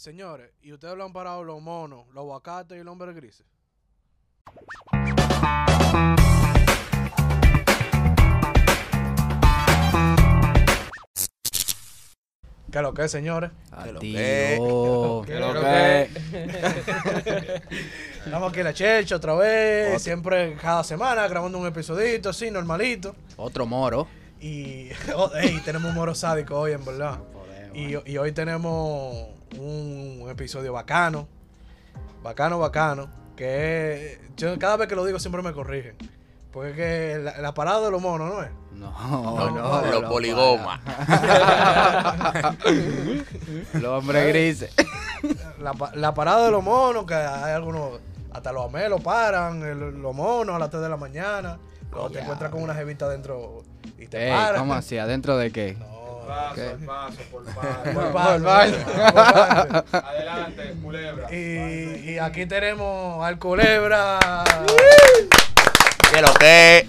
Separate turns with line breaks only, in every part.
señores, ¿y ustedes lo han parado los monos, los aguacates y los hombres grises? ¿Qué es lo que es, señores?
¿Qué lo
Activo.
¿Qué
¿Qué
lo que
que?
Estamos aquí en la Chelcha otra vez, siempre cada semana grabando un episodito así, normalito.
Otro moro.
Y oh, ey, tenemos un moro sádico hoy, en verdad. Y, y hoy tenemos un episodio bacano. Bacano, bacano. Que yo cada vez que lo digo siempre me corrigen. Porque es que la, la parada de los monos, ¿no es?
No,
No,
no.
los poligomas.
Los hombres grises.
La, la parada de los monos, que hay algunos, hasta los amelos paran, el- los monos a las 3 de la mañana. Luego te
Ya.
encuentras con una jevita dentro y te
Ey,
paran.
¿Cómo así? ¿Adentro de qué?
No,
Paso,
¿Qué?
paso, por
por
paso.
paso,
paso.
por paso.
Adelante, culebra.
Y, y aquí tenemos al Culebra.
¿Qué lo que?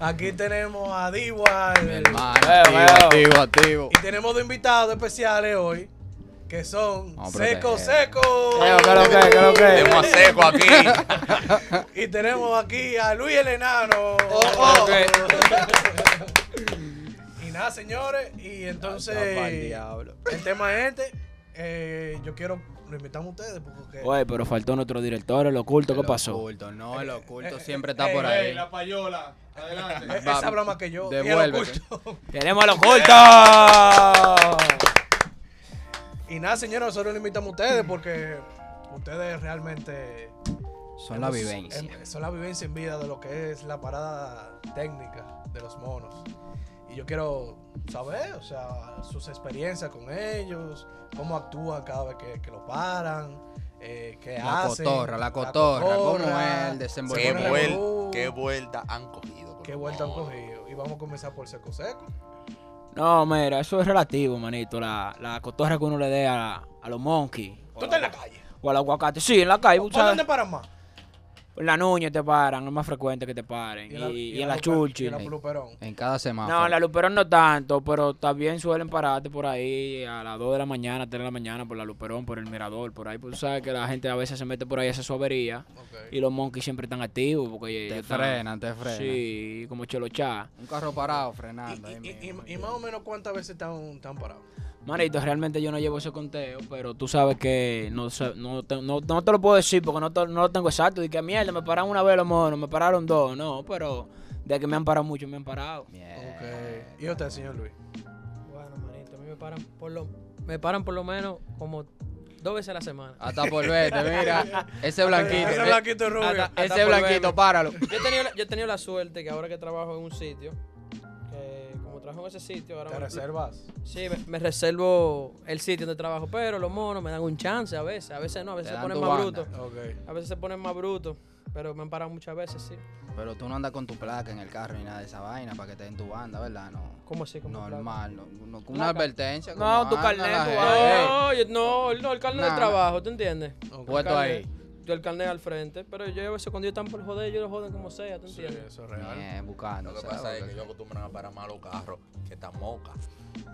Aquí tenemos a Diwal.
Mi hermano. Activo, activo, activo.
Y tenemos dos invitados especiales hoy. Que son
a
Seco
proteger.
Seco.
¿Qué lo que? ¿Qué lo que? Tenemos a seco aquí.
Y tenemos aquí a Luis el Enano.
oh.
y nada, señores. Y entonces,
el diablo.
el tema es este. Eh, yo quiero, lo invitamos a ustedes porque
Oye, pero faltó nuestro director, el oculto, ¿qué
El
pasó?
oculto, no, el oculto
Eh,
siempre
eh,
está por
eh,
ahí.
La payola. Adelante.
eh, esa más que yo. oculto.
¡Tenemos al oculto!
Y nada, señores, nosotros lo invitamos a ustedes porque ustedes realmente
Son la vivencia.
son la vivencia en vida de lo que es la parada técnica de los monos. Y yo quiero saber, o sea, sus experiencias con ellos, cómo actúan cada vez que, que lo paran, eh, qué
La
hacen.
cotorra, la cotorra, cómo
cotorra,
es el
¿Qué,
desenvolvimiento.
pone
vuel- qué vuelta han cogido?
qué vuelta han cogido. Y vamos a comenzar por seco seco.
No, mira, eso es relativo, manito. La, la cotorra que uno le dé a, a los monkeys.
Tú estás en la calle.
O al aguacate. Sí, en la calle,
¿Por dónde paran más?
En la nuña te paran, es más frecuente que te paren. Y,
la-
y
la
en la
Luper-
chulchi.
Y en la Luperón.
En cada semana.
No, en la Luperón no tanto, pero también suelen pararte por ahí a las 2 de la mañana, 3 de la mañana por la Luperón, por el Mirador, por ahí. Pues tú sabes que la gente a veces se mete por ahí a esa suavería
Ok.
y los monkeys siempre están activos porque
Te
ellos están-
frenan, te frenan.
Sí, como cholochá.
Un carro parado frenando. ahí
Y, y-
mismo.
y- y más o menos cuántas veces están, están parados.
Manito, realmente yo no llevo ese conteo, pero tú sabes que no, no, te, no, no te lo puedo decir porque no, te- no lo tengo exacto. Y que mierda, me pararon una vez los monos, me pararon dos, no, pero de que me han parado mucho, me han parado.
Mierda.
Ok. ¿Y usted, señor Luis?
Bueno, manito, a mí me paran por lo, me paran por lo menos como dos veces a la semana.
Hasta por verte, mira. Ese blanquito.
Ese
eh,
blanquito rubio.
Hasta- hasta
Ese blanquito,
verme.
páralo.
Yo he, tenido, la- yo he tenido la suerte que ahora que trabajo en un sitio, que como trabajo en ese sitio, ahora
¿Te
me,
reservas?
sí, me, me reservo el sitio donde trabajo, pero los monos me dan un chance a veces, a veces no, a veces
Te
se ponen más brutos,
Ok.
a veces se ponen más brutos, pero me han parado muchas veces, sí.
Pero tú no andas con tu placa en el carro ni nada de esa vaina para que te den tu banda, ¿verdad? No.
¿Cómo así? ¿Cómo
Normal, no, no- una
Placa.
advertencia.
No,
como
tu carnet, tu.
No, no, el carnet
Nah,
del trabajo, ¿tú entiendes?
Puesto ahí.
Yo el carnet al frente, pero yo a veces cuando ellos están por joder, ellos lo joden como sea, ¿tú
Sí,
entiendes?
eso es real.
Bien, buscando.
Lo que pasa es que ellos acostumbran a parar más los carros que están mocas.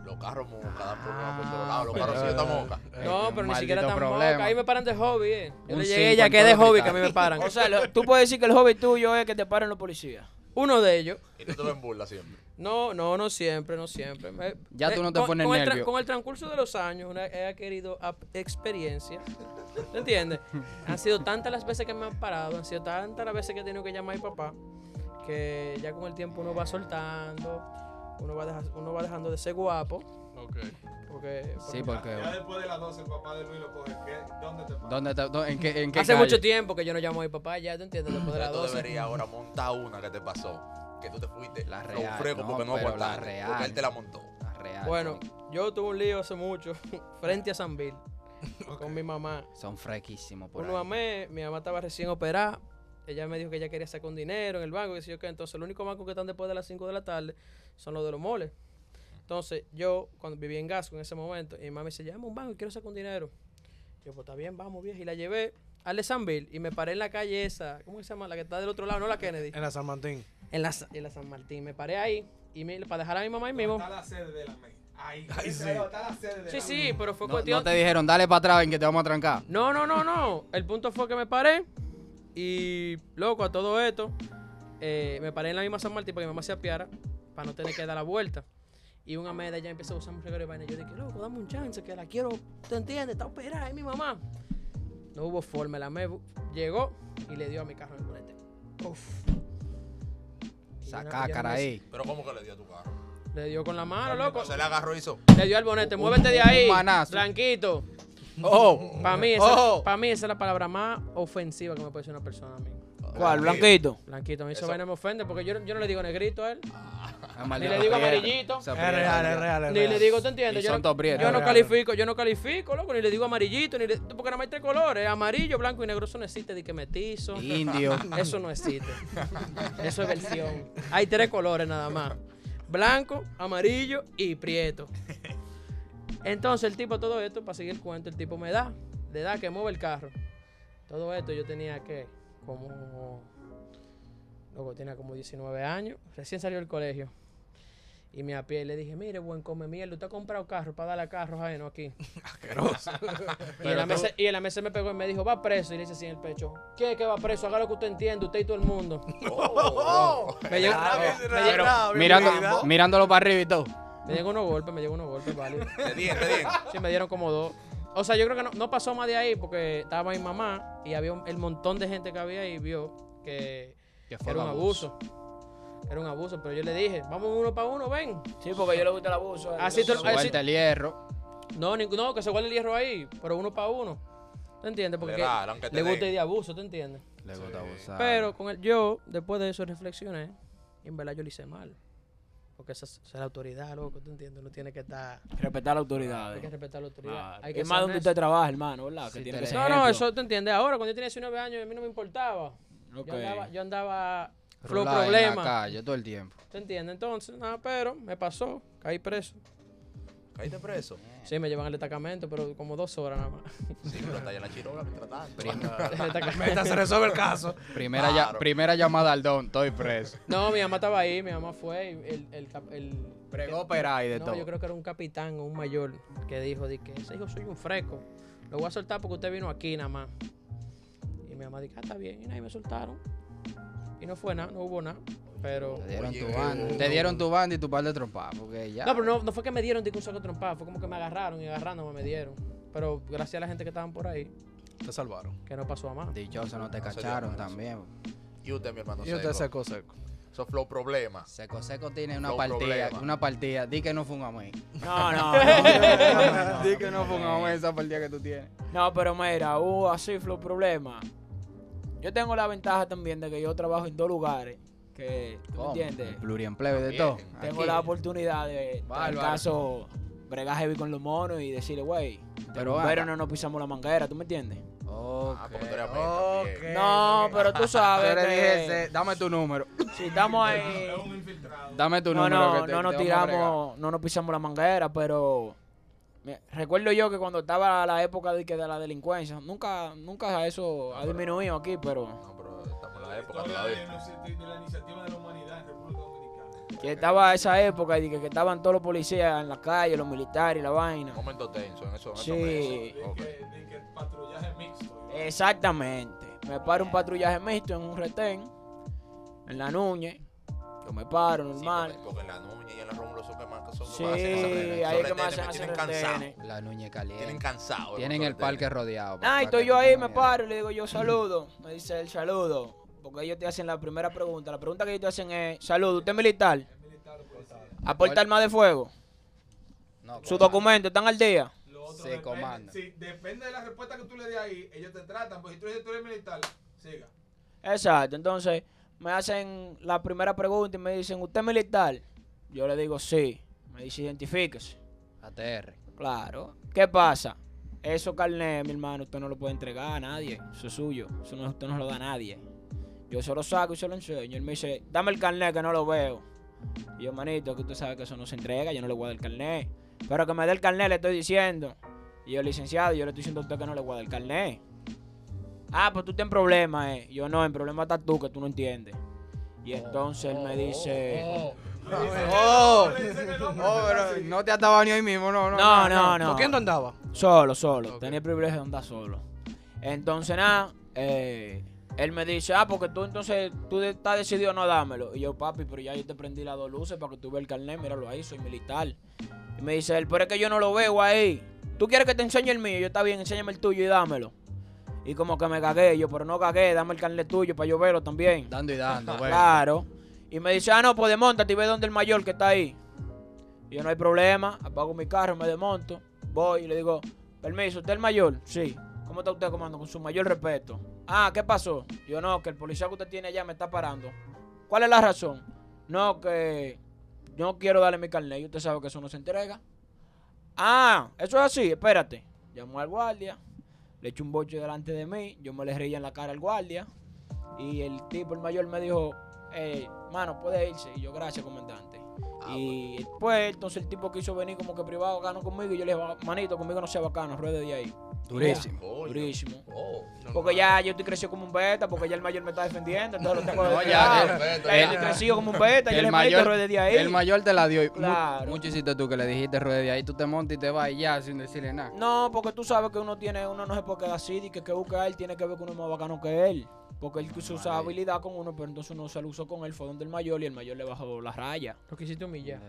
Los carros mocas dan por
Ah,
por todos lados. Los
pero-
carros sí están mocas.
Eh,
No, pero ni siquiera tan
problema.
moca. Ahí me paran de hobby, eh. Yo le llegué ya que de
el
hobby que a mí me paran.
O sea, lo- tú puedes decir que el hobby tuyo es que te paren los policías.
Uno de ellos.
Y tú te ves en burla siempre.
No, no, no siempre, no siempre. Me-
Ya tú no te
con-
pones
con el,
nervio.
con el transcurso de los años, una- he adquirido experiencia. ¿Te entiendes? han sido tantas las veces que me han parado, han sido tantas las veces que he tenido que llamar a mi papá, que ya con el tiempo uno va soltando, uno va, deja- uno va dejando de ser guapo.
Ok.
Porque,
Sí,
porque.
Ya después de las 12 el papá de Luis lo coge. ¿Qué? ¿Dónde te paras?
¿Dónde te- dó- en qué, en qué
hace
calle?
mucho tiempo que yo no llamo a mi papá, ya te entiendes, después de las
Tú
12.
deberías ahora montar una que te pasó. Que tú te fuiste
La real,
fresco
no,
porque no aguantaste.
real.
Porque él te la montó.
La real,
Bueno, yo tuve un lío hace mucho frente a San Bill con mi mamá.
Son fresquísimos por
Uno
ahí.
mamé, mi mamá estaba recién operada. Ella me dijo que ella quería sacar un dinero en el banco. Y yo, que entonces, el único banco que están después de las 5 de la tarde son los de los moles. Entonces, yo, cuando vivía en Gasco en ese momento, y mi mamá me dice, llama un banco y quiero sacar un dinero. Yo, pues está bien, vamos, vieja. Y la llevé al de San Bill y me paré en la calle esa, ¿cómo se llama? La que está del otro lado, no la Kennedy.
En la San Martín.
En la, en la San Martín. Me paré ahí y me, para dejar a mi mamá ahí mismo.
Está la sede de la. Ahí,
Ay, sí.
está la sede de
Sí,
la
sí, pero fue
No,
cuestión.
no te dijeron, dale para atrás, ven que te vamos a trancar.
No, no, no, no. El punto fue que me paré y, loco, a todo esto, eh, me paré en la misma San Martín para que mi mamá se apiara para no tener que dar la vuelta. Y una media ya empezó a usar un regalo de vaina. Yo dije, loco, dame un chance, que la quiero, ¿te entiendes? Está operada, es mi mamá. No hubo forma, la me llegó y le dio a mi carro el bolete. Uf.
Sacá, caraí.
Pero ¿cómo que le dio a tu carro?
Le dio con la mano, loco.
Se le agarró y hizo.
Le dio al bonete,
Un-
muévete de
un
ahí.
manazo.
Blanquito.
Oh,
Para mí, esa,
Oh.
pa' mí esa es la palabra más ofensiva que me puede decir una persona a mí.
¿Cuál? Blanquito.
Blanquito, a mí esa
Eso-
vaina me ofende porque yo, yo no le digo negrito a él.
es
Ni le digo amarillito.
Es real, es real, es
Ni
real.
le digo, ¿te entiendes?
Y
Yo
son
no,
todos prietos.
yo no califico, yo no califico, loco, ni le digo amarillito, ni le, porque nada más hay tres colores, amarillo, blanco y negro, eso no existe, de que metizo.
Indio.
Eso no existe. Eso es versión. Hay tres colores nada más. Blanco, amarillo y prieto. Entonces el tipo, todo esto, para seguir el cuento, el tipo me da, le da que mueve el carro. Todo esto yo tenía que, como, luego tenía como 19 años, recién salió del colegio. Y me apié y le dije, mire, buen come mierda, usted ha comprado carro para darle a carros ajeno aquí.
Asqueroso.
Y en, la mesa, y en la mesa me pegó y me dijo, va preso. Y le dice así en el pecho, ¿qué que va preso? Haga lo que usted entiende, usted y todo el mundo. Me llegó, me llegó-
Bravo, bien
Mirando, mirándolo para arriba y todo.
Me llegó unos golpes, me llegó unos golpes, válido.
Te di, te di.
Sí, me dieron como dos. O sea, yo creo que no, no pasó más de ahí porque estaba mi mamá y había un- el montón de gente que había y vio que, era un abuso. Era un abuso, pero yo le dije, vamos uno para uno, ven.
Sí, porque yo le gusta el abuso.
Así
Suelta el hierro.
No, ni- no, que se guarde el hierro ahí, pero uno para uno. ¿Te entiendes? Porque
Legal, te
le
den.
gusta ir de abuso, ¿te entiendes?
Le gusta abusar.
Pero con el yo, después de eso reflexioné, y en verdad yo lo hice mal. Porque esa, es la autoridad, loco, ¿tú entiendes? Uno tiene que estar,
Respetar la autoridad.
hay que respetar la autoridad.
Claro.
Hay que
Es más donde usted trabaja, hermano, ¿verdad? Que tiene que ser
No, no, eso te entiendes. Ahora, cuando yo tenía 19 años, a mí no me importaba.
Ok.
Yo andaba, yo andaba flow
Rular en la
problema.
calle todo el tiempo.
¿Te entiendes? Entonces, nada, pero me pasó, caí preso.
Caíste preso.
Sí, me llevan al destacamento, pero como dos horas nada más.
Sí, pero está allá en la chirola mientras tanto.
Mientras se resuelve el caso.
Primera, ya- primera llamada al don, estoy preso.
No, mi mamá estaba ahí, mi mamá fue, y el, el, el,
Pregó operar y de
no,
todo.
yo creo que era un capitán o un mayor que dijo de que ese hijo soy un fresco. Lo voy a soltar porque usted vino aquí nada más. Y mi mamá dijo, ah, está bien. Y nadie me soltaron. Y no fue nada, no hubo nada. Pero.
Te dieron
Oye,
tu banda. Te dieron tu banda y tu par de trompas. Porque ya.
No, pero no, no fue que me dieron de que un saco fue como que me agarraron y agarrándome me dieron. Pero gracias a la gente que estaban por ahí,
Te salvaron.
que no pasó a más.
Dichoso no te
No
cacharon también.
Y usted, mi hermano,
Y usted
seco.
seco, seco.
Eso flow problema.
Seco Seco tiene una
Flow
partida.
problema.
Una partida. Di que no fue un amén.
No, no, no, no, no,
Di que no fue un amén esa partida que tú tienes.
No, pero mira, hubo así flow problema. Yo tengo la ventaja también de que yo trabajo en dos lugares. Que, ¿tú me
¿Cómo?
entiendes?
El pluriempleo de todo.
Tengo
Aquí.
la oportunidad de, en caso, bregar heavy con los monos y decirle, güey,
Pero
pero no nos pisamos la manguera, ¿tú me entiendes?
Ok.
Ah, porque tú eres amén
Ok.
también.
No, pero tú
Yo
sabes
le
que
dije, ese, dame tu número.
si estamos ahí...
Es un infiltrado.
Dame tu
No,
número.
no,
que te-
no nos tiramos, no nos pisamos la manguera, pero recuerdo yo que cuando estaba la época de, que de la delincuencia, nunca, nunca eso ha disminuido aquí, pero
No, pero la época
de, la inici- de la iniciativa de la humanidad en República Dominicana.
que estaba esa época y que, que estaban todos los policías en la calle, los militares y la vaina.
Momento tenso en eso. en esos
Sí.
meses.
De
Ok.
que, de que patrullaje mixto.
Exactamente. Me paro un patrullaje mixto en un retén, en la Nuñe, yo me paro
Sí,
normal.
porque, porque en la Nuña y en la Rómulo son que más son
Sí,
que esa vaina.
ahí
Esos
que más hacen
tienen cansado.
La nuña caliente.
Tienen cansado.
Tienen el parque rodeado.
Ah, y estoy yo ahí, me paro y le digo yo saludo. Me dice el saludo. Porque ellos te hacen la primera pregunta. La pregunta que ellos te hacen es, saludo, ¿usted es militar? ¿Aporta arma de fuego?
No,
¿Sus
compadre.
documentos están al día?
Sí,
depende-
comanda.
sí, depende de la respuesta que tú le des ahí, ellos te tratan. Pues si tú dices que tú eres militar, siga.
Exacto, entonces me hacen la primera pregunta y me dicen, ¿usted es militar? Yo le digo, sí. Me dice, identifíquese.
ATR.
Claro. ¿Qué pasa? Eso carnet, mi hermano, usted no lo puede entregar a nadie. Eso es suyo. Eso no, usted no se lo da a nadie. Yo se lo saco y se lo enseño. Él me dice, dame el carnet que no lo veo. Y yo, manito, que usted sabe que eso no se entrega, yo no le voy a dar el carnet. Pero que me dé el carnet, le estoy diciendo. Y yo, licenciado, yo le estoy diciendo a usted que no le voy a dar el carnet. Ah, pues tú estás en problema, eh. Yo no, en problema estás tú, que tú no entiendes. Y entonces él me dice,
Oh,
el nombre,
oh, pero no te ataba ni ahí mismo, no, no.
No, no, no.
¿Con quién tú andabas?
Solo, solo. Tenía el privilegio de andar solo. Entonces, nada, eh, él me dice, ah, porque tú entonces, tú estás decidido a no dármelo. Y yo, papi, pero ya yo te prendí las dos luces para que tú veas el carnet, míralo ahí, soy militar. Y me dice él, pero es que yo no lo veo ahí. ¿Tú quieres que te enseñe el mío? Yo, está bien, enséñame el tuyo y dámelo. Y como que me cagué, yo, pero no cagué, dame el carnet tuyo para yo verlo también.
Dando y dando, güey.
Claro. Y me dice, ah, no, pues desmontate y ve dónde el mayor que está ahí. Y yo no hay problema, apago mi carro, me desmonto, voy y le digo, permiso, ¿usted es el mayor? Sí. ¿Cómo está usted, comando? Con su mayor respeto. Ah, ¿qué pasó? Yo no, que el policía que usted tiene allá me está parando. ¿Cuál es la razón? No, que no quiero darle mi carnet y usted sabe que eso no se entrega. Ah, eso es así, espérate. Llamó al guardia, le eché un boche delante de mí, yo me le reía en la cara al guardia. Y el tipo, el mayor, me dijo, eh, mano, puede irse. Y yo, gracias, comandante. Y después, entonces el tipo quiso venir como que privado bacano conmigo. Y yo le dije, manito, conmigo no sea bacano, ruede de ahí.
Durísimo.
Durísimo.
Oh.
Porque ya yo estoy crecido como un beta, porque ya el mayor me está defendiendo, entonces lo tengo
No,
de
ya,
ya,
perfecto,
ya yo estoy crecido como un beta, yo
El
le
mayor-
ruede de ahí.
El mayor te la dio.
Claro.
Mucho hiciste tú que le dijiste ruede de ahí, tú te montas y te vas y ya sin decirle nada.
No, porque tú sabes que uno tiene, uno no se puede quedar así, y que que busca a él tiene que ver que uno es más bacano que él. Porque él quiso usar habilidad con uno, pero entonces uno se lo usó con él, fue donde el mayor y el mayor le bajó la raya.
Lo quisiste humillar.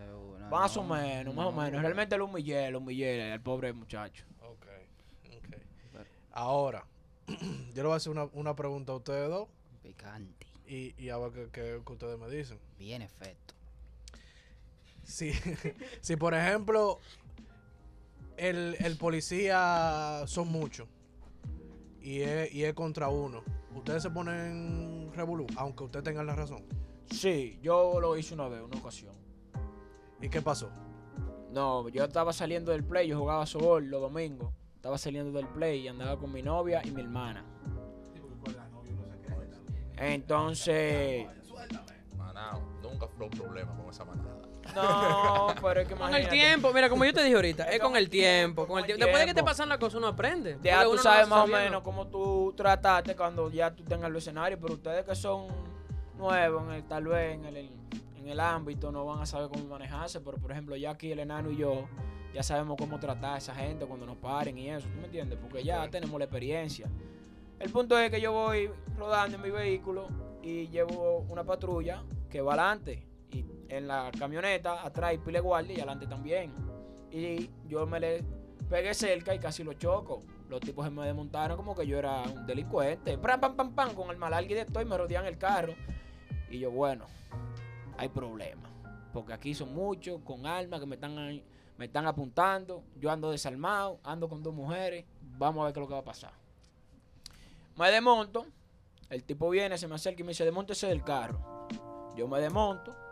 Más o
no.
menos, más o menos. Realmente lo humillé, lo humillé al pobre muchacho.
Ok, ok. Ahora, yo le voy a hacer una, una pregunta a ustedes dos
Picante.
y, y a ver qué, qué- qué ustedes me dicen.
Bien efecto.
Si, si por ejemplo, el, el policía son muchos y es, y es contra uno, ustedes se ponen revolú, aunque ustedes tengan la razón.
Sí, yo lo hice una vez, una ocasión.
¿Y qué pasó?
No, yo estaba saliendo del play, yo jugaba softball los domingos. Estaba saliendo del play y andaba con mi novia y mi hermana.
Sí, porque con la novia uno se cree también.
Entonces,
Manao, nunca fue un problema con esa manada.
No, pero es que
Con el tiempo, mira, como yo te dije ahorita, es con el tiempo, con el tiempo. Después de que te pasan las cosas, uno aprende.
Ya tú
uno
sabes
no
más o menos cómo tú trataste cuando ya tú tengas el escenario, pero ustedes que son nuevos, en el, tal vez en el, en el ámbito, no van a saber cómo manejarse, pero por ejemplo, ya aquí el enano y yo ya sabemos cómo tratar a esa gente cuando nos paren y eso, ¿tú me entiendes? Porque ya tenemos la experiencia. El punto es que yo voy rodando en mi vehículo y llevo una patrulla que va adelante en la camioneta atrás hay pile guardia y adelante también. Y yo me le pegué cerca y casi lo choco. Los tipos se me desmontaron como que yo era un delincuente. Pam, pam, pam, pam, con el malargue de esto y me rodean el carro. Y yo, bueno, hay problema. Porque aquí son muchos con armas que me están, me están apuntando. Yo ando desarmado, ando con dos mujeres. Vamos a ver qué es lo que va a pasar. Me desmonto. El tipo viene, se me acerca y me dice, desmontese del carro. Yo me desmonto.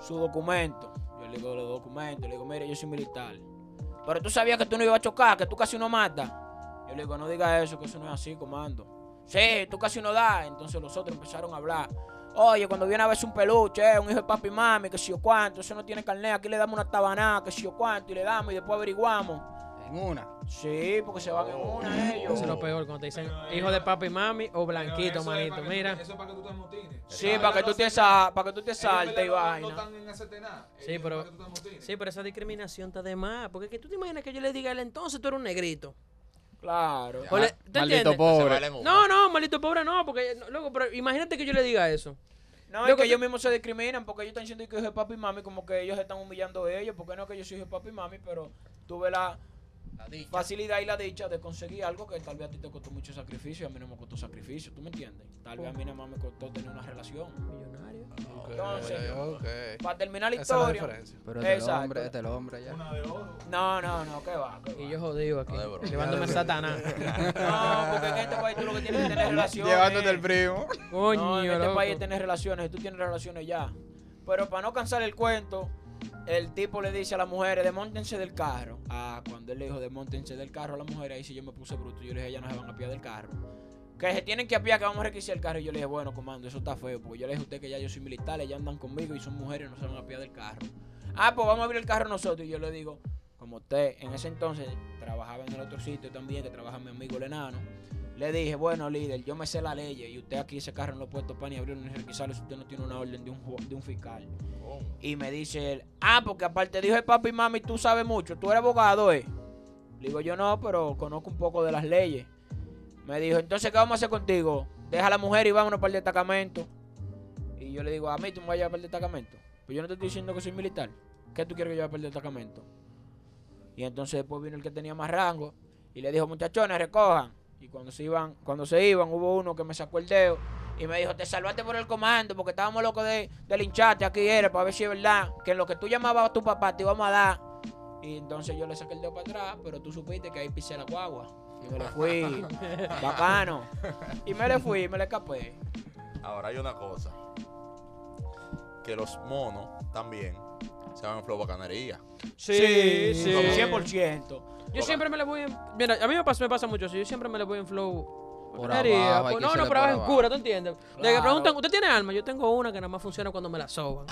Su documento. Yo le digo los documentos. Le digo, mire, yo soy militar. Pero tú sabías que tú no ibas a chocar, que tú casi no matas. Yo le digo, no diga eso, que eso no es así, comando. Sí, tú casi no das. Entonces los otros empezaron a hablar. Oye, cuando viene a verse un peluche, eh, un hijo de papi y mami, que si o cuánto, eso no tiene carnet, aquí le damos una tabanada, que si o cuánto, y le damos y después averiguamos.
En una.
Sí, porque se van en una ellos.
Eso es lo peor cuando te dicen hijo de papi y mami o blanquito, manito. Mira.
Eso es para que tú te motines.
Sí, para que tú te para que tú te saltes y vaina.
No están en.
Sí, pero-. Sí, pero esa discriminación está de más. Porque es que tú te imaginas que yo le diga a él entonces tú eres un negrito.
Claro.
¿te
maldito
entiendes?
Se
pobre.
No, no, maldito pobre no, porque loco, pero imagínate que yo le diga eso.
No, es que ellos mismos se discriminan porque ellos están diciendo que yo soy papi y mami, como que ellos están humillando a ellos, porque no que yo soy hijo de papi y mami, pero tuve la. Facilidad y la dicha de conseguir algo que tal vez a ti te costó mucho sacrificio y a mí no me costó sacrificio, ¿tú me entiendes? Tal vez a mí nada más me costó tener una relación.
Millonario.
Ok,
Entonces. Para terminar la
Esa es la
historia.
diferencia.
Pero este hombre, este el hombre ya.
Una de oro.
No, no, no, ¿qué va? qué va?
Y yo jodido aquí.
No.
Llevándome a Satanás.
No, porque en este país tú lo que tienes que tener relaciones.
Llevándote el primo.
Coño,
No, en este
loco.
país tienes relaciones, y tú tienes relaciones ya. Pero para no cansar el cuento, el tipo le dice a las mujeres, desmontense del carro. Ah, cuando él le dijo, desmontense del carro a las mujeres, ahí sí yo me puse bruto. Yo le dije, ellas no se van a piar del carro. Que se tienen que apiar, que vamos a requisar el carro. Y yo le dije, bueno, comando, eso está feo. Porque yo le dije a usted que ya yo soy militar, ellas andan conmigo y son mujeres y no se van a piar del carro. Ah, pues vamos a abrir el carro nosotros. Y yo le digo, como usted en ese entonces trabajaba en el otro sitio también, que trabaja mi amigo el enano. Le dije, bueno, líder, yo me sé la ley y usted aquí ese carro no lo puede topar ni abrir ni requisarlo si usted no tiene una orden de un, de un fiscal.
¿Cómo?
Y me dice él, ah, porque aparte dijo el papi y mami, tú sabes mucho, tú eres abogado, ¿eh? Le digo, yo no, pero conozco un poco de las leyes. Me dijo, entonces, ¿qué vamos a hacer contigo? Deja a la mujer y vámonos para el destacamento. Y yo le digo, a mí tú me vas a llevar para el destacamento. Pues yo no te estoy diciendo que soy militar. ¿Qué tú quieres que yo vaya para el destacamento? Y entonces después vino el que tenía más rango y le dijo, muchachones, recojan. Y cuando se iban, cuando se iban, hubo uno que me sacó el dedo y me dijo, te salvaste por el comando porque estábamos locos de, de lincharte aquí era para ver si es verdad que en lo que tú llamabas a tu papá te íbamos a dar. Y entonces yo le saqué el dedo para atrás, pero tú supiste que ahí pisé la guagua. Y me le fui, bacano. Y me le fui, me le escapé.
Ahora hay una cosa. Que los monos también se van en flow bacanería.
Sí, sí.
Como 100%.
Yo siempre me le voy en. Mira, a mí me pasa, me pasa mucho eso. Yo siempre me le voy en flow.
Por
bacanería,
abajo, hay
por-
que
no, no, pero
por
abajo en
abajo.
cura, ¿tú entiendes? De que
Claro.
preguntan, ¿usted tiene alma? Yo tengo una que nada más funciona cuando me la soban.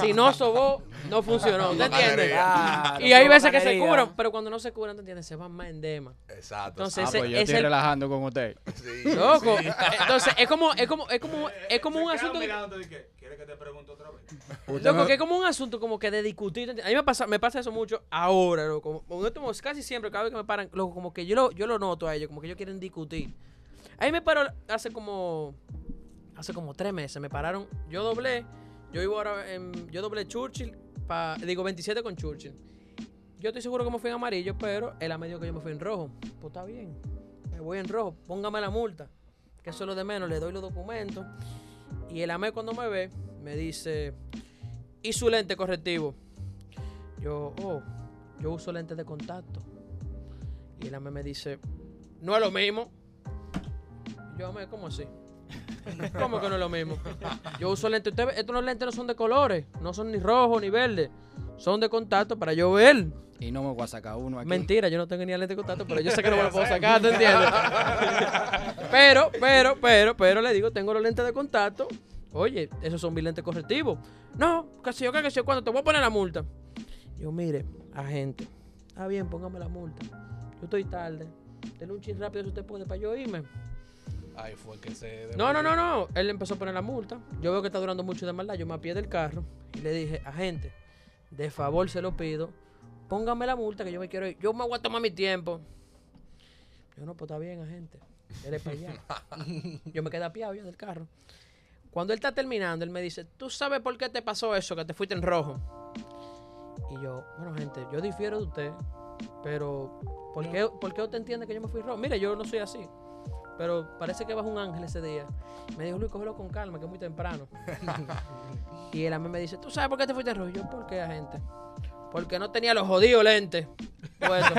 si no sobó, no funcionó. ¿Te entiendes?
Claro,
Y hay veces que se
bacanería.
curan, pero cuando no se curan, ¿te entiendes? Se van más en dema.
Exacto.
Entonces,
Ah,
ese-
pues yo
es
estoy
el-
relajando con usted.
Sí,
Loco.
sí.
Entonces, es como, es como, es como, es como un asunto
que, ¿Quieres que te pregunte otra vez?
Usted
Loco,
me-
que es como un asunto como que de discutir. A mí me pasa, me pasa eso mucho ahora, loco. Como casi siempre, cada vez que me paran, loco, como que yo lo, yo lo noto a ellos, como que ellos quieren discutir. A mí me paró hace como, hace como tres meses, me pararon, yo doblé, yo vivo ahora yo doblé Churchill, digo 27 con Churchill. Yo estoy seguro que me fui en amarillo, pero él me dijo que yo me fui en rojo. Pues está bien, me voy en rojo, póngame la multa, que eso es lo de menos, le doy los documentos. Y el AME cuando me ve, me dice, ¿y su lente correctivo? Yo, oh, yo uso lentes de contacto. Y el AME me dice, no es lo mismo. Yo, AME, ¿cómo así? ¿Cómo que no es lo mismo? Yo uso lentes, usted, estos lentes no son de colores, no son ni rojo ni verde, son de contacto para yo ver.
Y no me voy a sacar uno aquí.
Mentira, yo no tengo ni lente de contacto, pero yo sé que no me lo puedo sacar, ¿te entiendes? pero, pero, pero, pero le digo, tengo los lentes de contacto. Oye, esos son mis lentes correctivos. No, que si yo, que si yo, cuando te voy a poner la multa. Yo, mire, agente, ah, bien, póngame la multa. Yo estoy tarde. Denle un chin rápido si usted puede para yo irme.
Ahí fue que se.
No, no, no, no. Él empezó a poner la multa. Yo veo que está durando mucho de maldad. Yo me apié del carro y le dije, agente, de favor se lo pido, póngame la multa que yo me quiero ir. Yo me voy a tomar mi tiempo. Yo no, pues está bien, agente. Dele para allá. yo me quedé apiado ya del carro. Cuando él está terminando, él me dice, ¿tú sabes por qué te pasó eso, que te fuiste en rojo? Y yo, bueno, gente, yo difiero de usted, pero ¿por qué, ¿por qué usted entiende que yo me fui rojo? Mire, yo no soy así. Pero parece que bajó un ángel ese día. Me dijo, Luis, cógelo con calma, que es muy temprano. y él a mí me dice, ¿tú sabes por qué te fuiste rojo? Y yo, ¿por qué, gente? Porque no tenía los jodidos lentes. puestos".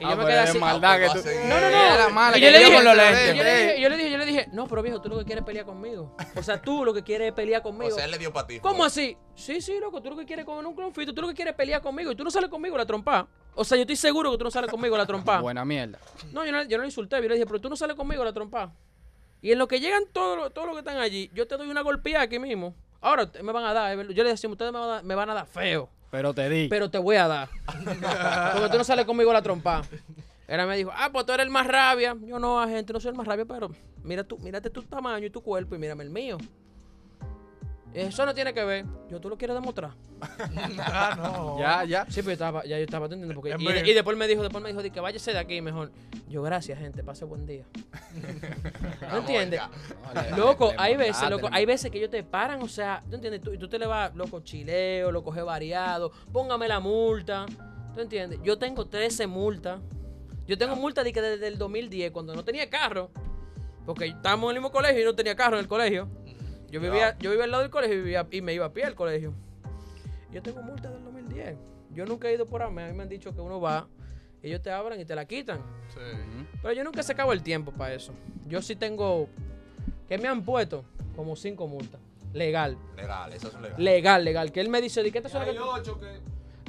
y yo
Ah,
me
pero
quedé así.
maldad que tú.
No, no,
No.
Era mala
Y
que
yo le dije,
con los
yo le dije, yo le dije, yo le dije, no, pero viejo, tú lo que quieres es pelear conmigo. O sea, tú lo que quieres es pelear
O
conmigo.
sea, él le dio para ti.
¿Cómo
fue.
así? Sí, sí, loco, tú lo que quieres con un conflicto, tú lo que quieres es pelear conmigo y tú no sales conmigo a la trompa. O sea, yo estoy seguro que tú no sales conmigo a la trompa.
Buena mierda.
No, yo no, yo no le insulté, yo le dije, pero tú no sales conmigo a la trompa. Y en lo que llegan todos los todos los que están allí, yo te doy una golpeada aquí mismo. Ahora me van a dar, yo le decía, ustedes me van a dar, me van a dar feo,
Pero te di.
pero te voy a dar. Porque tú no sales conmigo a la trompa. Él me dijo, ah, pues tú eres el más rabia. Yo no, gente, no soy el más rabia, pero mira tú, mírate tu tamaño y tu cuerpo y mírame el mío. Eso no tiene que ver. Yo tú lo quieres demostrar.
Ah, no.
Ya, ya.
Sí, pero yo estaba, ya yo estaba entendiendo. Porque, y, después me dijo, después me dijo, di que váyase de aquí mejor. Yo, gracias, gente, pase buen día. ¿No entiendes? Loco, hay veces, loco, hay veces que ellos te paran, o sea, ¿tú entiendes? Tú, y tú te le vas, loco, chileo, lo coges variado, póngame la multa, ¿tú entiendes? Yo tengo 13 multas. Yo tengo multas de que desde el 2010, cuando no tenía carro, porque estábamos en el mismo colegio y no tenía carro en el colegio. Yo vivía, yo vivía al lado del colegio y, vivía- y me iba a pie al colegio. Yo tengo multas del 2010. Yo nunca he ido por AME, a mí me han dicho que uno va, ellos te abran y te la quitan.
Ujú.
Pero yo nunca he sacado el tiempo para eso. Yo sí tengo. que me han puesto? Como cinco multas. Legal.
Legal, esas son legales.
Legal, legal. Que él me dice, ¿de qué te suena
Hay
que.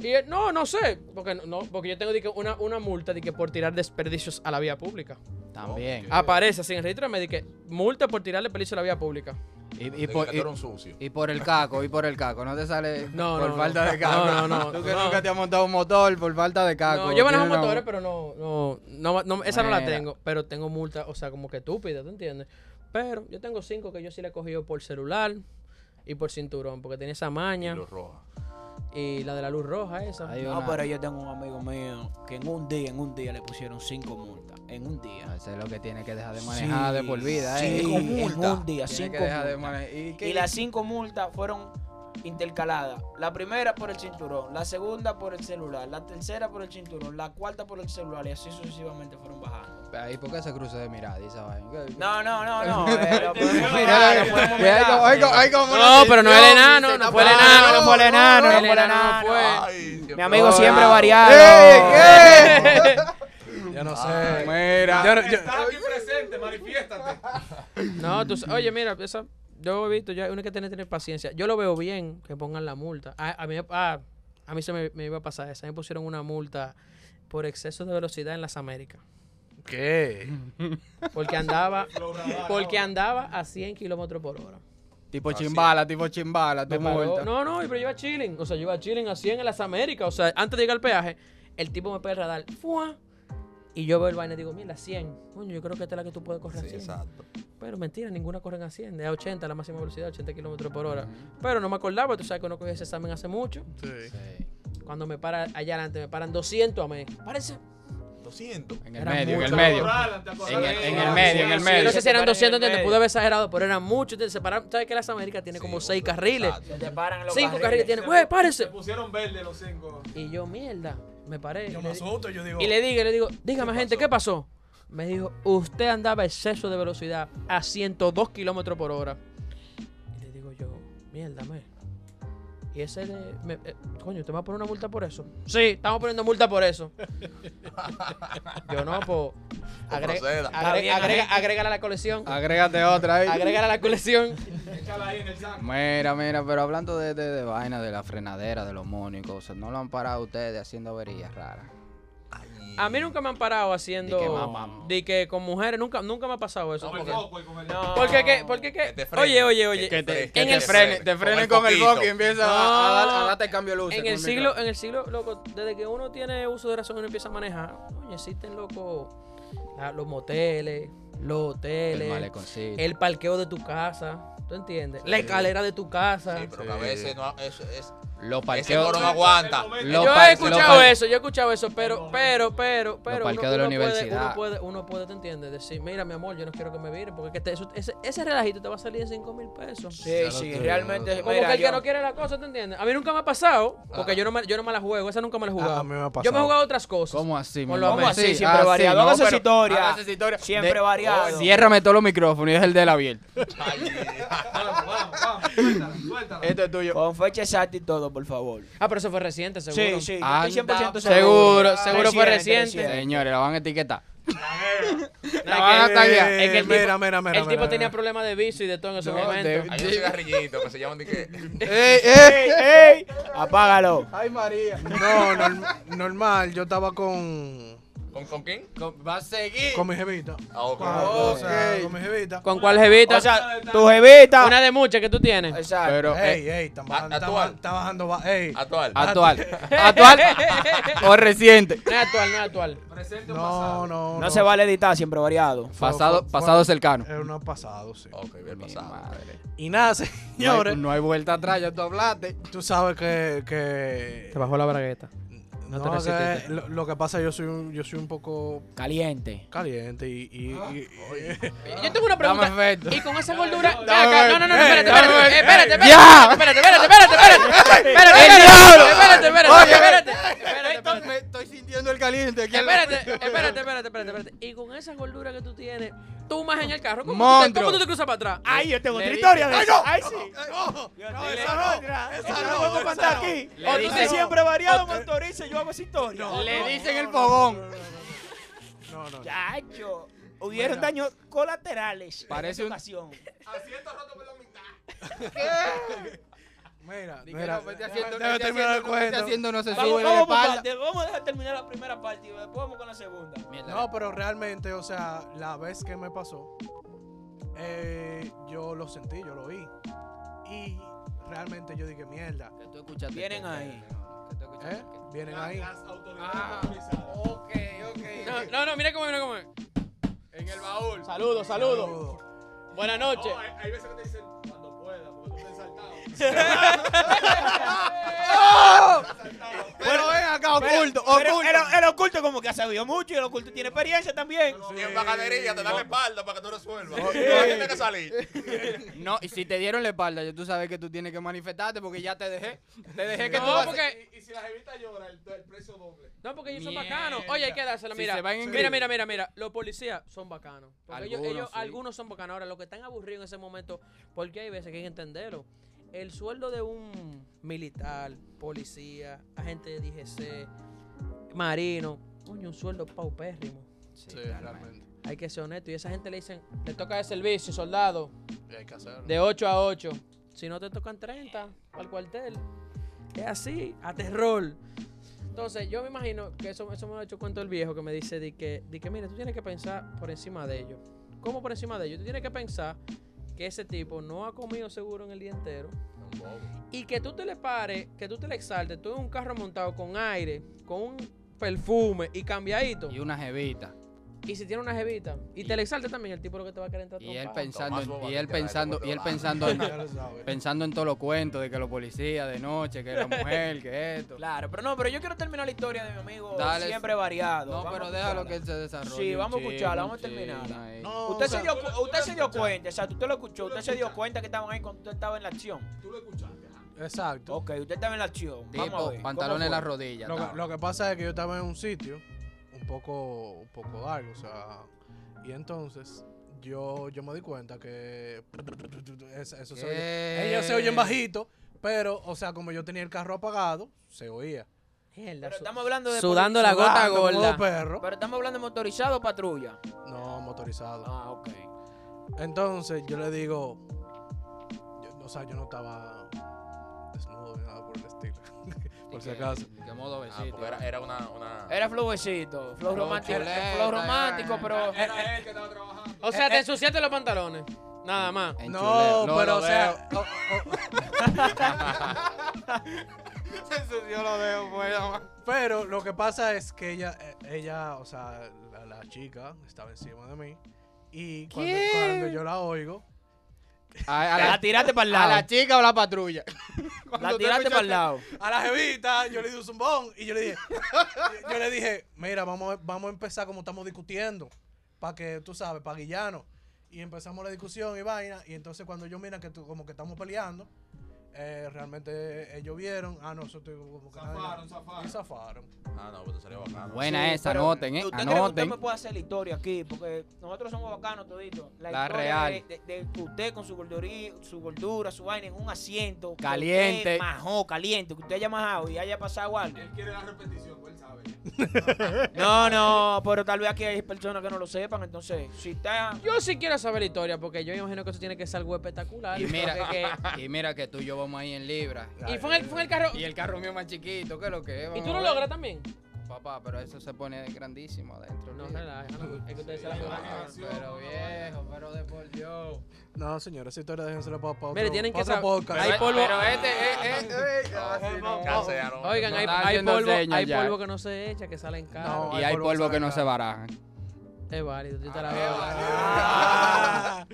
Y él, no, no sé. Porque, no, porque yo tengo de que, una, una multa de que por tirar desperdicios a la vía pública.
También.
Aparece así en el registro me dice multa por tirar desperdicios a la vía pública.
Y, por, y-
sucio.
por el caco, y por el caco. No te sale
No,
por
no,
falta
no.
de caco.
No, no, no,
Tú que
no.
nunca te has montado un motor por falta de caco.
No, yo manejo motores, pero no, no, no, no, esa no la tengo. Pero tengo multa, o sea, como que estúpida, ¿tú entiendes? Pero yo tengo cinco que yo sí le he cogido por celular y por cinturón, porque tenía esa
Y
maña. Y la de la luz roja esa.
Hay
No,
una-
pero yo tengo un amigo mío que en un día, en un día le pusieron cinco multas. En un día.
Eso es lo que tiene que dejar de manejar de por vida,
Sí,
¿eh?
Cinco
en
multas.
un día,
Tiene
cinco
que dejar de
multas.
manejar. ¿Y, qué-
Y las cinco multas fueron intercaladas. La primera por el cinturón, la segunda por el celular, la tercera por el cinturón, la cuarta por el celular y así sucesivamente fueron bajando.
Ahí, ¿por qué se cruce de mirada y esa vaina? ¿Qué-
No, no, no, no.
No, pero no el enano, no fue el enano, no fue el enano,
no fue el
enano fue.
Mi amigo siempre variado.
¡Ey,
Yo no sé.
Mira.
Yo no- yo-
Estás aquí presente, manifiéstate.
No, tú, oye, mira, esa, yo he visto, ya uno hay que tener, tener paciencia. Yo lo veo bien que pongan la multa. A, a mí, a, a mí se me, me iba a pasar esa. A mí me pusieron una multa por exceso de velocidad en las Américas.
¿Qué?
Porque andaba, porque andaba a 100 kilómetros por hora.
Tipo
Así.
chimbala, tipo chimbala,
paró-
multa.
No, no, pero yo iba chilling. O sea, yo iba chilling a 100 en las Américas. O sea, antes de llegar al peaje, el tipo me pega el radar. ¡fua! Y yo veo el vaina y digo, mira, 100. Coño, yo creo que esta es la que tú puedes correr
Sí,
a 100.
exacto.
Pero mentira, ninguna corren a 100. Es a 80 la máxima velocidad, 80 kilómetros por hora. Pero no me acordaba, tú sabes que uno cogió ese examen hace mucho.
Sí.
Sí.
Cuando me para allá adelante, me paran 200 a mí. Parece.
200.
En el
Era
medio, en el
mucho.
medio.
Te
En el, en el medio, en el
Sí,
medio.
no sé si eran
Te paran en
200,
el
¿entiendes?
medio.
Pude haber exagerado, pero eran muchos. Se paran- ¿Sabes que las Américas tiene como
Sí,
6
otro,
carriles?
Se te paran los
5 carriles tiene. Güey,
Se
párese.
pusieron verde los cinco.
Y yo, mierda, me paré.
Yo
y
me asusto, yo digo.
Y le digo, le digo, dígame
¿Qué
gente? ¿qué pasó? Me dijo, usted andaba exceso de velocidad a 102 kilómetros por hora. Y le digo yo, mierda, me. Y ese de, me- eh, coño, ¿te va a poner una multa por eso? Sí, estamos poniendo multa por eso. yo no, pues, agrega,
proceda.
agrega, agrégala a la colección.
Agrégate otra ahí.
Agrégala a la colección.
Échala ahí en el saco.
Mira, mira, pero hablando de, de, de vaina, de la frenadera, de los monos y cosas, ¿no lo han parado ustedes haciendo averías raras?
A mí nunca me han parado haciendo.
Di que mamá.
De que con mujeres, nunca, nunca me ha pasado eso.
El
porque-
el-
No.
Porque que, porque
Que
oye, oye, oye,
Que te,
En
que
en
te
el-
frenen, te frenen con el foco y empiezan a, a dar- a darte cambio de luces.
en el
el
siglo, en el siglo, loco, desde que uno tiene uso de razón y uno empieza a manejar, oye, existen, loco, la- los moteles, los
El
hoteles,
maleconcito.
el parqueo de tu casa, ¿tú entiendes? La escalera de tu casa.
Sí, pero que a veces no, eso es,
Los
ese
parqueos.
coro no aguanta.
Los
yo he
los
escuchado eso, yo he escuchado eso, pero, pero, pero, pero,
parqueos de la
puede,
universidad.
uno puede, uno puede, ¿te entiendes? Decir, mira, mi amor, yo no quiero que me viren, porque que te- eso- ese, ese relajito te va a salir en 5 mil pesos.
Sí, sí, realmente.
Como
mira,
que el que no quiere la cosa, ¿te entiendes? A mí nunca me ha pasado, porque yo, no me, yo no me la juego, esa nunca me la he jugado.
Ah, a mí me ha
Yo me he jugado otras cosas.
¿Cómo así?
Con los?
¿Cómo así?
Sí,
Siempre
ah, sí,
variado.
no,
historia.
historia.
Siempre
De-
variado.
Ciérrame todos los micrófonos y es el de él abierto.
Vamos, vamos, vamos.
Esto es tuyo.
Con fecha exacta y todo, por favor.
Ah, pero eso fue reciente, seguro.
Sí, sí, yo
Anda,
estoy 100%
seguro, seguro fue
Reciente,
reciente.
Señores, la van a etiquetar.
No,
La van a taguear.
es que el tipo,
Mira, mira, mira,
el tipo tenía problemas de vicio y de todo en ese
No,
momento.
de-
Hay un cigarrillito que se llaman de que.
¡Ey, ey!
¡Ey, ey! Apágalo.
¡Ay, María!
No, norm- normal. Yo estaba con.
¿Con, ¿Con quién?
Va a seguir.
Con mi jevita.
Ah, ok.
Con mi jevita.
¿Con cuál jevita?
O sea, tu jevita.
Una de muchas que tú tienes.
Exacto.
Pero,
Ey,
eh,
ey, está bajando, está
actual.
está bajando. ba- Ey.
Actual.
actual. ¿Actual o reciente?
No es actual, no es actual.
Presente o
No,
pasado.
no,
No se vale editar, siempre variado.
Fue-
Pasado,
fue-
pasado cercano.
Era uno pasado, sí.
Ok, bien
Mi
pasado.
madre.
Y nada,
No
señores.
hay, no hay vuelta atrás, ya tú hablaste.
Tú sabes que. que
Te bajó la bragueta. No
no,
te
que lo, lo que pasa, yo soy un, yo soy un poco
Caliente.
caliente y. y- y-
Yo tengo una pregunta. Y con esa gordura. No, no, no,
Eh,
espérate, espérate. Espérate, espérate.
¡Ya!
Espérate, espérate, espérate, espérate. Espérate,
¡El
espérate. Espérate, espérate,
Oye,
espérate. Espérate, espérate.
Me estoy sintiendo el caliente. aquí
Espérate, espérate, espérate, espérate, espérate. Y con esa gordura que tú tienes, tú más en el carro, ¿cómo, tú te, cómo tú te cruzas para atrás?
Ay, yo tengo otra historia de
¡Ay,
eso.
no!
Ay, sí.
No, esa no, esa
no puedo
esa
contar
no.
aquí. Te siempre variado, motoriza, yo hago esa historia.
Le dicen el fogón.
No, no.
Chacho. Hubieron daños colaterales.
Parece
en
un-
esta ocasión.
Asiento roto por la mitad.
Mira, mira.
no, vete haciendo- vete
terminar el
haciendo- vete
cuento.
haciendo no se
Vamos,
sube la
vamos, por
espalda.
parte, vamos a dejar terminar la primera parte y después vamos con la segunda.
No, pero realmente, o sea, la vez que me pasó, eh, yo lo sentí, yo lo oí. Y realmente yo dije, mierda.
Que tú escuchaste
Vienen
que-
ahí.
que tú escuchaste
¿Eh?
que-
Vienen
La-
ahí.
Las autoridades
Ah,
motorizadas.
ok, ok.
No, no, mira cómo, mira cómo.
En el baúl.
Saludos, saludos. Buenas noches.
No, hay, hay veces que te dicen
Pero ven acá, oculto. Pero el, el oculto como que ha sabido mucho y el oculto tiene experiencia también.
Y en bacanería te dan la espalda para que tú resuelvas. Tú
Sí.
tienes que salir.
No, y si te dieron la espalda, ya tú sabes que tú tienes que manifestarte porque ya te dejé. Te dejé que
No,
tú vas a-
porque-
Y, y si la jevita llora, el, el precio doble.
No, porque ellos son bacanos. Oye, hay que dársela.
Si
Mira,
se van en
mira,
gris.
mira, mira, mira. Los policías son bacanos. Porque ellos,
Algunos,
ellos-
sí.
algunos son bacanos. Ahora, los que están aburridos en ese momento, porque hay veces que hay que entenderlo. El sueldo de un militar, policía, agente de DGC, marino, coño, un sueldo paupérrimo.
Sí,
Sí, realmente.
Hay que ser honesto. Y esa gente le dicen, le toca de servicio, soldado,
Y hay que hacerlo.
de 8 a 8. Si no te tocan 30 al cuartel. Es así, a terror. Entonces, yo me imagino que eso, eso me lo ha hecho cuento el viejo que me dice de que, de que, mira, tú tienes que pensar por encima de ellos. ¿Cómo por encima de ellos? Tú tienes que pensar que ese tipo no ha comido seguro en el día entero y que tú te le pares, que tú te le exaltes, tú en un carro montado con aire, con un perfume y cambiadito.
Y una jevita.
Y si tiene una jevita. Y, te le exaltes también el tipo lo que te va a querer entrar
Y él pensando, en- y él pensando, y él pensando en, pensando en todos los cuentos de que los policías de noche, que la mujer, que esto.
Claro, pero no, pero yo quiero terminar la historia de mi amigo
Dale,
siempre variado.
No,
Vamos
pero
a
déjalo que se desarrolle.
Sí, vamos a escucharla, vamos a terminarla.
No,
Usted
o
se dio,
tú tú
usted
lo
se dio
escuchaste.
cuenta, o sea, usted lo escuchó, usted se dio cuenta que estaban ahí cuando usted estaba en la acción.
Tú lo escuchaste.
Exacto.
Ok, usted estaba en la acción. Vamos a
Tipo,
ver.
pantalones
¿cómo
en la
fue?
rodilla.
Lo que,
estaba.
lo que pasa es que yo estaba en un sitio un poco, un poco largo, o sea, y entonces yo, yo me di cuenta que es- eso se oye. Ellos se oyen bajito, pero, o sea, como yo tenía el carro apagado, se oía.
Mierda,
Pero estamos hablando de
Sudando la gota gorda.
Pero estamos hablando de motorizado o patrulla.
No, motorizado.
Ah, ok.
Entonces yo le digo, yo- o sea, yo no estaba por si
¿De qué-
acaso.
de qué modo
Ah,
besito?
porque era, era una, una...
Era flow
Flow
romántico,
chuleta,
flow romántico,
eh.
pero
Era él que estaba trabajando.
O sea, te ensuciaste los pantalones. Nada más.
En
No, pero o sea, o- o-
Se ensució los dedos, pues, nada más.
pero lo que pasa es que ella, eh, ella, o sea, la, la chica estaba encima de mí y cuando yo la oigo,
A, a
la
la,
tiraste para el
a
lado.
la chica o la patrulla. Cuando
La tiraste para el lado.
a la jevita, yo le di un zumbón y yo le dije, yo le dije, mira, vamos, a- vamos a empezar como estamos discutiendo, para que tú sabes, para Guillano. Y empezamos la discusión y vaina, y entonces cuando yo mira que tú, como que estamos peleando, eh, realmente ellos vieron, ah, no, eso estoy como que
Zafaron, zafaron.
y zafaron.
Ah, no, te salió bacano.
Buena
Sí,
esa, anoten, eh.
¿Usted cree que usted
Anoten.
me puede hacer la historia aquí? Porque nosotros somos bacanos toditos. La,
La
historia
real.
De, de- de usted con su gordura, su gordura, su vaina en un asiento.
Caliente.
usted Majó, caliente. Que usted haya majado y haya pasado algo.
Él quiere la repetición, pues él sabe.
No, no, pero tal vez aquí hay personas que no lo sepan. Entonces, si está.
Yo sí quiero saber la historia porque yo imagino que eso tiene que ser algo espectacular.
Y mira,
que-
y mira que tú y yo vamos ahí en libra.
y fue en el, fue en el carro.
Y el carro mío más chiquito, ¿qué es lo que es?
¿Y tú lo logras también?
Papá, pero eso se pone grandísimo adentro.
No, relaja, no, es que ustedes se la juegan.
Pero viejo, pero de por Dios.
No, señora, esa historia déjensela para, para
Mire, tienen que saber-. Hay polvo.
Pero este, eh, eh, eh, así no.
Cancelaron.
Oigan, hay, polvo, hay polvo que no se echa, que salen caros.
No,
Y
hay polvo que
que no se barajan.
Es válido, yo te la
Ah,
veo.
Ah.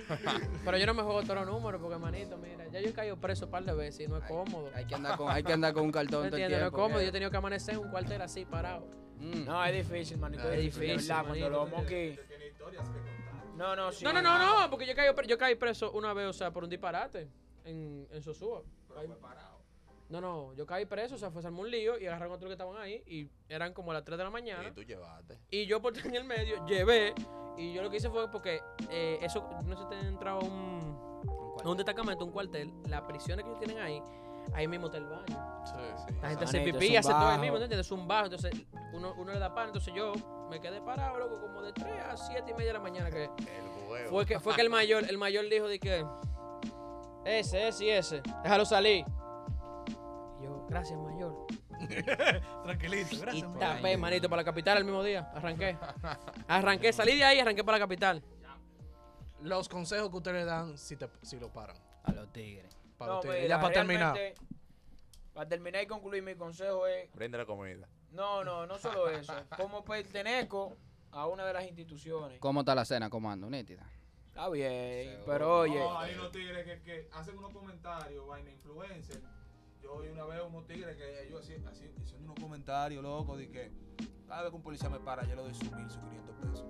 Pero yo no me juego todos los números porque, manito, mira, ya yo he caído preso un par de veces y no es cómodo.
Hay que andar con, hay que andar con un
¿Me
cartón todo el
entiendes? No es
tiempo.
cómodo. Yo he tenido que amanecer en un cuartel así parado.
Mm.
No, es difícil, manito.
Es
Es
difícil,
cuando los monkeys-. No, no, sí.
No, no, no, no, porque yo caí, yo caí preso una vez, o sea, por un disparate en, en Sosúa.
Pero fue parado.
No, no, yo caí preso, o sea, fue a un lío y agarraron a otros que estaban ahí y eran como las 3 de la mañana.
Y tú llevaste.
Y yo por estar en el medio llevé y yo lo que hice fue porque eh, eso, no sé si te han entrado a un, a un destacamento, un cuartel, las prisiones que ellos tienen ahí, ahí mismo está el baño.
Sí.
La gente hace pipí, hace
un
todo ahí
bajo.
mismo, ¿entiendes? Es un bajo, entonces uno, uno le da pan, entonces yo me quedé parado, loco, como de 3 a 7 y media de la mañana que
El huevo.
fue que, fue que el mayor, el mayor dijo de que ese, ese y ese, déjalo salir. Gracias mayor.
Tranquilito,
Y
gracias. man.
tapé, manito, para la capital el mismo día. Arranqué. Arranqué, salí de ahí y arranqué para la capital.
los consejos que ustedes le dan si, te, si lo paran.
A los tigres.
Para
No,
ustedes.
mira,
ya para terminar.
Para terminar y concluir, mi consejo es
Bríndale comida.
No, no, no solo eso. Como pertenezco a una de las instituciones.
¿Cómo está la cena, comando? Nítida.
Está bien,
Seguro.
pero oye.
No, hay unos tigres que, que hacen unos comentarios, vaina influencer. Yo oí una vez unos tigres que ellos así, así hicieron unos comentarios, loco, de que cada vez que un policía me para, yo le doy sus mil, sus 500 pesos.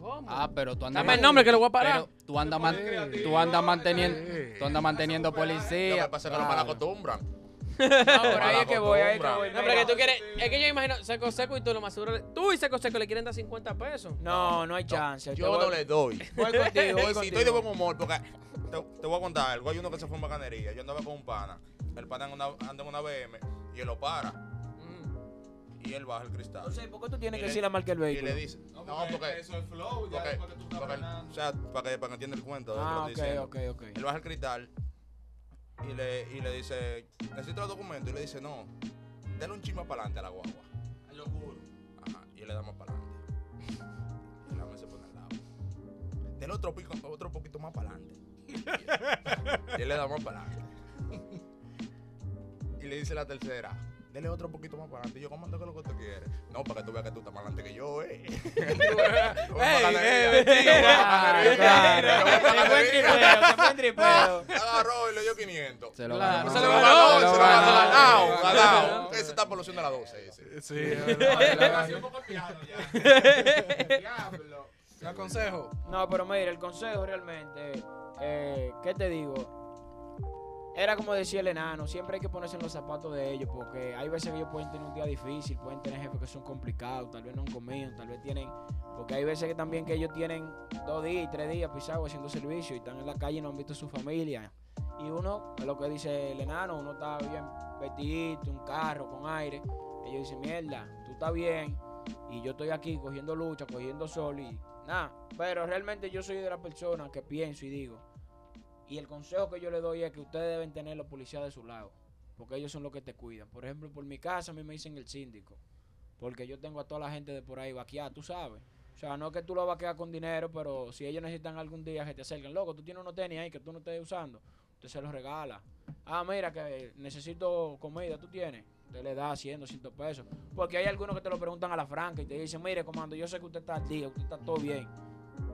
¿Cómo?
Ah, pero tú andas.
Dame el nombre que lo voy a parar.
Pero tú andas, man- tú
¿no?
manteniendo, tú andas manteniendo
Lo que
policía.
pasa es que los
Claro.
mal acostumbran.
No, pero ahí es que voy, ahí es que voy.
No, pero que tú quieres. Es que yo imagino, Seco Seco y tú lo más seguro. Tú y Seco Seco le quieren dar 50 pesos.
No, no hay chance.
Yo
voy-
no le doy.
Voy contigo, voy
Ey, si estoy de
contigo.
buen humor, porque te, te voy a contar algo. Hay uno que se fue en bacanería. Yo andaba con un pana. El pana anda en una, anda en una BM y él lo para.
Mm.
Y él baja el cristal.
Entonces, ¿por qué tú tienes
Y
que decir la marca del
Y le
vehículo?
dice,
No,
no,
porque,
porque,
eso es flow, ya
porque,
después que tú estás
porque- o sea, para que, para que entienda el cuento. de lo que
Ah,
lo estoy
ok, ok, ok.
Él baja el cristal y le, y le dice, necesito los documentos. Y le dice, no, dale un chisme para adelante a la guagua.
Yo juro.
Ajá, y él le da más para adelante. Y la mesa se pone al lado. Dale otro, pico, otro poquito más para adelante. y él le da más para adelante. Y le dice la tercera, dale otro poquito más para adelante. Y yo, ¿cómo ando que lo que tú quieres? No, para que tú veas que tú estás más adelante que yo, eh. Agarró y le dio 500.
Se lo ganó.
se lo ganó,
se lo
se lo ganó. Ese está por los de la 12, ese.
Sí,
el. Diablo.
¿Qué aconsejo?
No, pero mira, el consejo realmente, eh, ¿qué te digo? Era como decía el enano, siempre hay que ponerse en los zapatos de ellos, porque hay veces que ellos pueden tener un día difícil, pueden tener jefes que son complicados, tal vez no han comido, tal vez tienen, porque hay veces que también que ellos tienen dos días y tres días pisados haciendo servicio y están en la calle y no han visto a su familia. Y uno, es lo que dice el enano, uno está bien vestidito, un carro con aire, ellos dicen, mierda, tú estás bien, y yo estoy aquí cogiendo lucha, cogiendo sol y nada. Pero realmente yo soy de la persona que pienso y digo. Y el consejo que yo le doy es que ustedes deben tener los policías de su lado. Porque ellos son los que te cuidan. Por ejemplo, por mi casa a mí me dicen el síndico. Porque yo tengo a toda la gente de por ahí vaqueada, tú sabes. O sea, no es que tú lo vaqueas con dinero, pero si ellos necesitan algún día que te acerquen, loco, tú tienes unos tenis ahí que tú no estés usando, usted se los regala. Ah, mira, que necesito comida, tú tienes. Usted le da 100, 200 pesos. Porque hay algunos que te lo preguntan a la franca y te dicen, mire, comando, yo sé que usted está al día, usted está todo bien.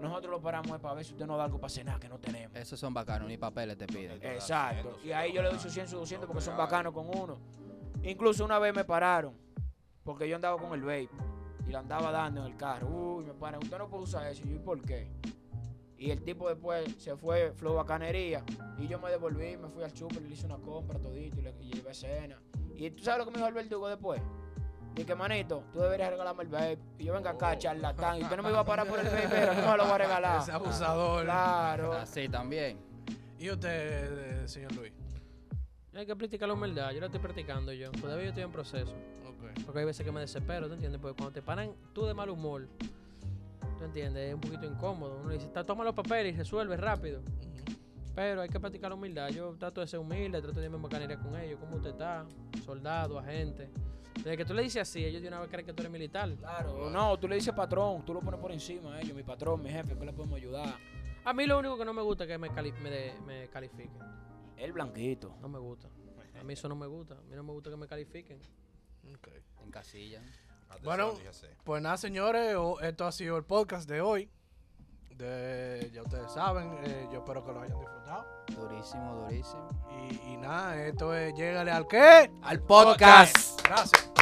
Nosotros lo paramos es para ver si usted nos da algo para cenar que no tenemos.
Esos son bacanos, ni papeles te piden.
Exacto. Y ahí yo le doy sus 100, sus 200 porque son bacanos con uno. Incluso una vez me pararon porque yo andaba con el vape y lo andaba dando en el carro. Uy, me paran, usted no puede usar eso. Y yo, ¿y por qué? Y el tipo después se fue, flow bacanería. Y yo me devolví, me fui al super, le hice una compra todito y le y llevé cena. Y tú sabes lo que me dijo el verdugo después. Dije, manito, tú deberías regalarme el vape. Y yo venga acá,
Oh.
charlatán. Y usted no me iba a parar por el vape, pero no me lo voy a regalar.
Ese abusador.
Claro.
Así también.
¿Y usted, eh, señor Luis?
Hay que practicar la humildad. Yo la estoy practicando yo. Todavía yo estoy en proceso.
Ok.
Porque hay veces que me desespero, ¿tú entiendes? Porque cuando te paran tú de mal humor, ¿tú entiendes? Es un poquito incómodo. Uno dice, "Ta- toma los papeles y resuelve rápido. Pero hay que practicar la humildad. Yo trato de ser humilde, trato de irme en bacanería con ellos. ¿Cómo usted está? Soldado, agente. Desde que tú le dices así, ellos de una vez creen que tú eres militar.
Claro, no, tú le dices patrón, tú lo pones por encima a ellos, mi patrón, mi jefe, ¿qué le podemos ayudar?
A mí lo único que no me gusta es que me, cali- me, de- me califiquen.
El blanquito.
No me gusta. A mí eso no me gusta. A mí no me gusta que me califiquen.
Ok.
En casilla.
Bueno,
Atención, ya sé.
Pues nada, señores, esto ha sido el podcast de hoy. De, ya ustedes saben, eh, yo espero que lo hayan disfrutado.
Durísimo, durísimo.
Y, y nada, esto es Llégale al qué?
Al podcast.
Gracias.